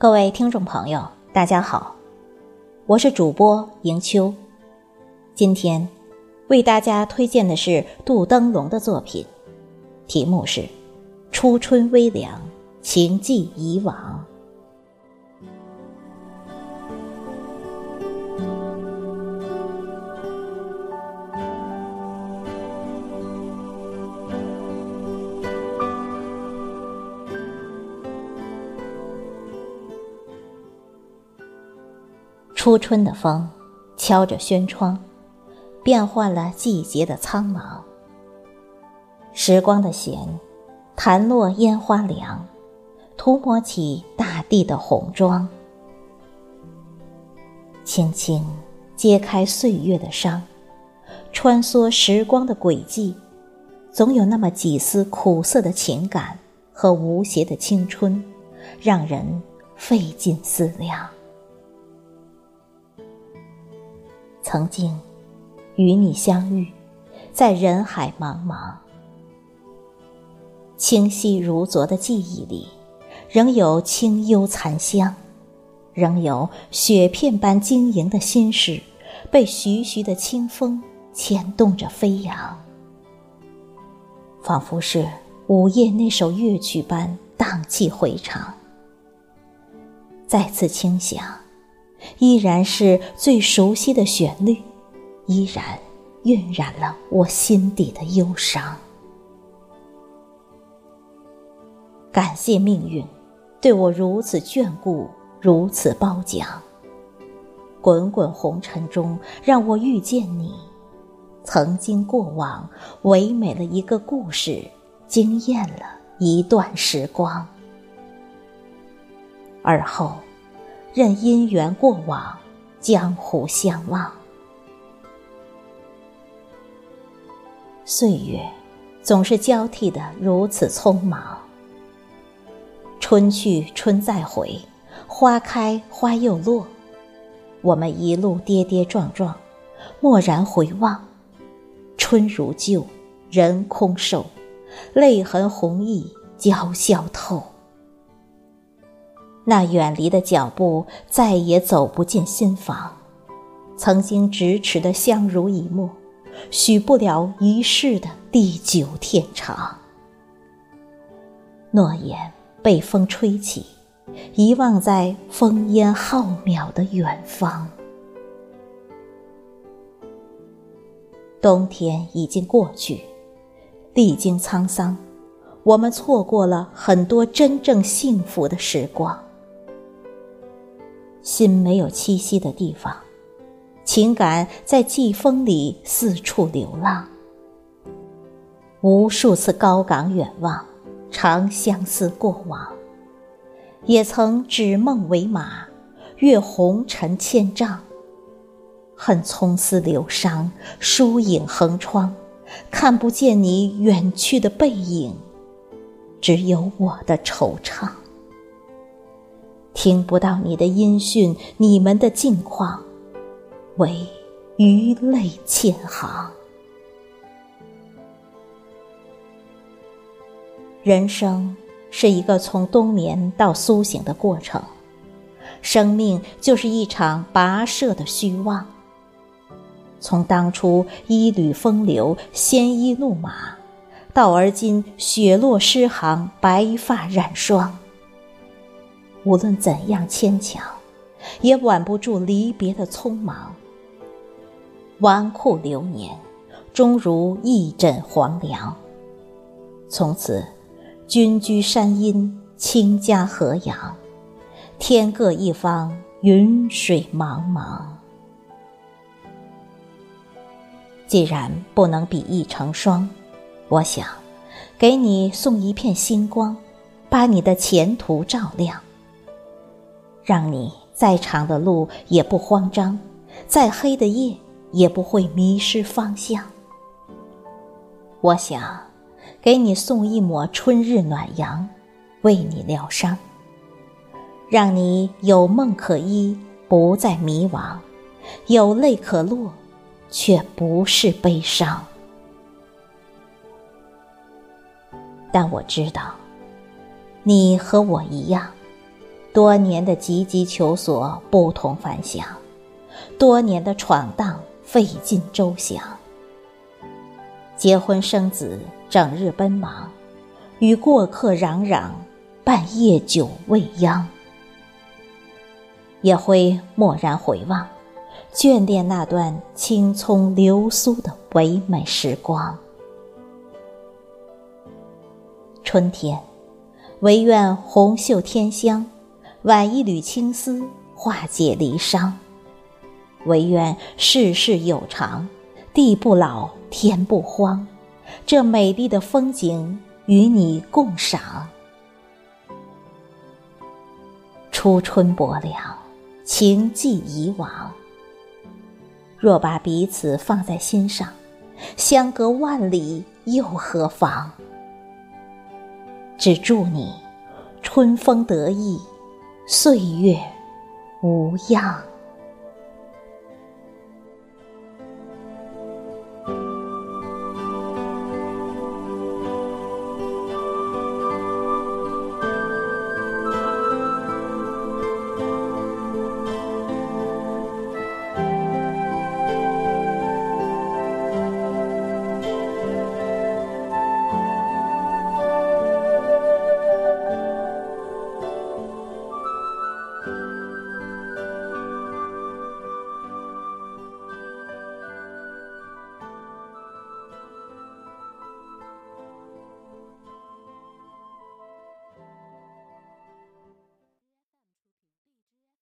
各位听众朋友，大家好，我是主播迎秋。今天为大家推荐的是杜登龙的作品，题目是《初春微凉，情寄以往》。初春的风，敲着轩窗，变换了季节的苍茫。时光的弦，弹落烟花凉，涂抹起大地的红妆。轻轻揭开岁月的伤，穿梭时光的轨迹，总有那么几丝苦涩的情感和无邪的青春，让人费尽思量。曾经与你相遇，在人海茫茫，清晰如昨的记忆里，仍有清幽残香，仍有雪片般晶莹的心事，被徐徐的清风牵动着飞扬，仿佛是午夜那首乐曲般荡气回肠。再次轻响。依然是最熟悉的旋律，依然晕染了我心底的忧伤。感谢命运，对我如此眷顾，如此褒奖。滚滚红尘中，让我遇见你，曾经过往，唯美了一个故事，惊艳了一段时光。而后。任姻缘过往，江湖相望。岁月总是交替的如此匆忙，春去春再回，花开花又落。我们一路跌跌撞撞，蓦然回望，春如旧，人空瘦，泪痕红浥鲛绡透。那远离的脚步，再也走不进心房。曾经咫尺的相濡以沫，许不了一世的地久天长。诺言被风吹起，遗忘在烽烟浩渺的远方。冬天已经过去，历经沧桑，我们错过了很多真正幸福的时光。心没有栖息的地方，情感在季风里四处流浪。无数次高岗远望，常相思过往，也曾指梦为马，越红尘千丈。恨葱丝流伤，疏影横窗，看不见你远去的背影，只有我的惆怅。听不到你的音讯，你们的近况，唯余泪千行。人生是一个从冬眠到苏醒的过程，生命就是一场跋涉的虚妄。从当初一缕风流、鲜衣怒马，到而今雪落诗行、白发染霜。无论怎样牵强，也挽不住离别的匆忙。纨绔流年，终如一枕黄粱。从此，君居山阴，卿家河阳，天各一方，云水茫茫。既然不能比翼成双，我想给你送一片星光，把你的前途照亮。让你再长的路也不慌张，再黑的夜也不会迷失方向。我想给你送一抹春日暖阳，为你疗伤，让你有梦可依，不再迷惘；有泪可落，却不是悲伤。但我知道，你和我一样。多年的汲汲求索不同凡响，多年的闯荡费尽周详。结婚生子，整日奔忙，与过客攘攘，半夜久未央。也会蓦然回望，眷恋那段青葱流苏的唯美时光。春天，唯愿红袖添香，挽一缕青丝，化解离殇。唯愿世事有常，地不老，天不荒，这美丽的风景与你共赏。初春薄凉。情寄以往，若把彼此放在心上，相隔万里又何妨？只祝你春风得意，岁月无恙。